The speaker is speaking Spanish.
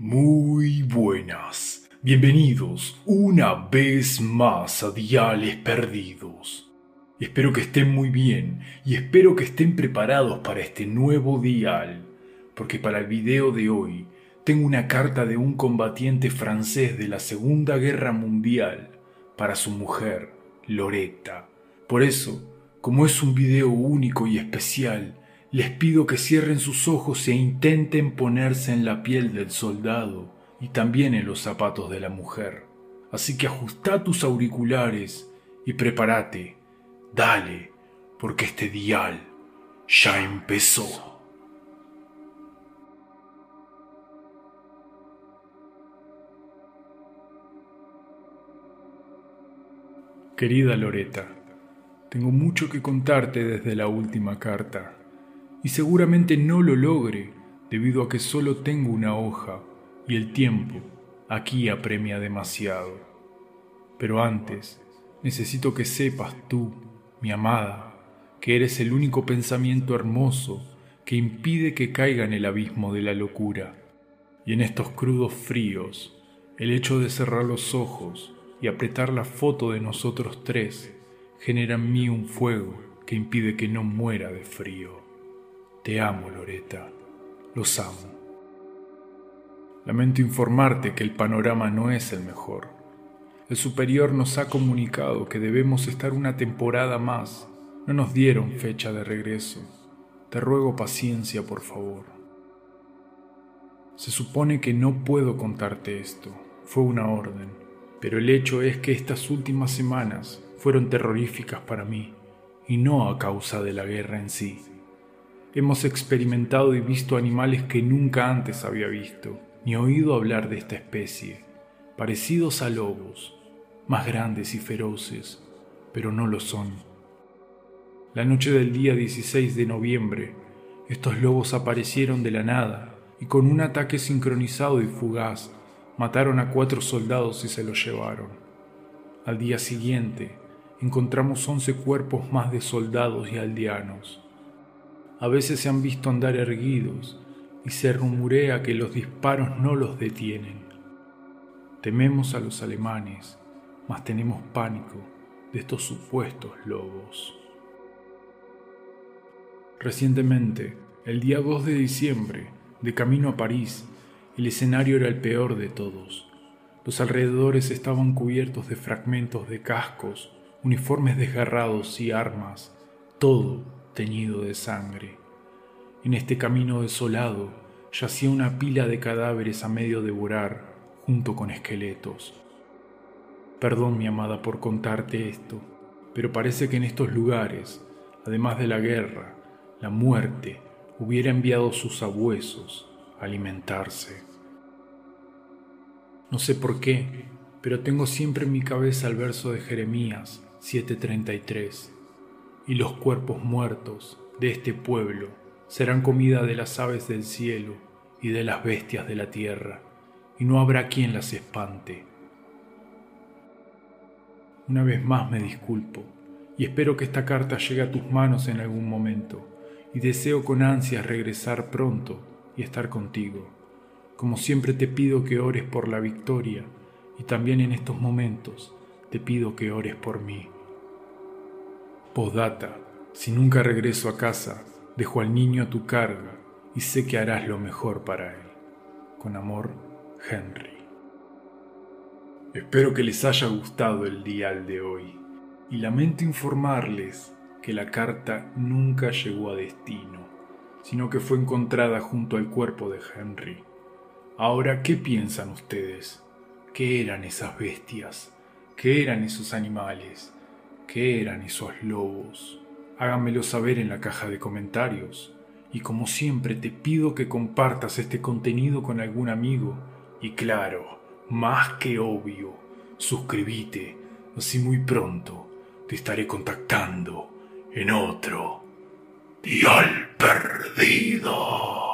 Muy buenas. Bienvenidos una vez más a Diales Perdidos. Espero que estén muy bien y espero que estén preparados para este nuevo dial, porque para el video de hoy tengo una carta de un combatiente francés de la Segunda Guerra Mundial para su mujer, Loretta. Por eso, como es un video único y especial, les pido que cierren sus ojos e intenten ponerse en la piel del soldado y también en los zapatos de la mujer. Así que ajusta tus auriculares y prepárate. Dale, porque este dial ya empezó. Querida Loreta, tengo mucho que contarte desde la última carta y seguramente no lo logre debido a que solo tengo una hoja y el tiempo aquí apremia demasiado. Pero antes, necesito que sepas tú, mi amada, que eres el único pensamiento hermoso que impide que caiga en el abismo de la locura. Y en estos crudos fríos, el hecho de cerrar los ojos y apretar la foto de nosotros tres genera en mí un fuego que impide que no muera de frío. Te amo, Loreta. Los amo. Lamento informarte que el panorama no es el mejor. El superior nos ha comunicado que debemos estar una temporada más. No nos dieron fecha de regreso. Te ruego paciencia, por favor. Se supone que no puedo contarte esto. Fue una orden. Pero el hecho es que estas últimas semanas fueron terroríficas para mí, y no a causa de la guerra en sí. Hemos experimentado y visto animales que nunca antes había visto, ni oído hablar de esta especie, parecidos a lobos, más grandes y feroces, pero no lo son. La noche del día 16 de noviembre, estos lobos aparecieron de la nada y con un ataque sincronizado y fugaz mataron a cuatro soldados y se los llevaron. Al día siguiente, encontramos once cuerpos más de soldados y aldeanos a veces se han visto andar erguidos y se rumorea que los disparos no los detienen. Tememos a los alemanes, mas tenemos pánico de estos supuestos lobos. Recientemente, el día 2 de diciembre, de camino a París, el escenario era el peor de todos. Los alrededores estaban cubiertos de fragmentos de cascos, uniformes desgarrados y armas, todo teñido de sangre. En este camino desolado yacía una pila de cadáveres a medio devorar, junto con esqueletos. Perdón, mi amada, por contarte esto, pero parece que en estos lugares, además de la guerra, la muerte hubiera enviado sus abuesos a alimentarse. No sé por qué, pero tengo siempre en mi cabeza el verso de Jeremías 7:33 y los cuerpos muertos de este pueblo serán comida de las aves del cielo y de las bestias de la tierra, y no habrá quien las espante. Una vez más me disculpo, y espero que esta carta llegue a tus manos en algún momento, y deseo con ansias regresar pronto y estar contigo. Como siempre te pido que ores por la victoria, y también en estos momentos te pido que ores por mí. Postdata, si nunca regreso a casa, dejo al niño a tu carga y sé que harás lo mejor para él. Con amor, Henry. Espero que les haya gustado el dial de hoy y lamento informarles que la carta nunca llegó a destino, sino que fue encontrada junto al cuerpo de Henry. Ahora, ¿qué piensan ustedes? ¿Qué eran esas bestias? ¿Qué eran esos animales? ¿Qué eran esos lobos? Háganmelo saber en la caja de comentarios. Y como siempre te pido que compartas este contenido con algún amigo. Y claro, más que obvio, suscríbete, así muy pronto te estaré contactando en otro Dial Perdido.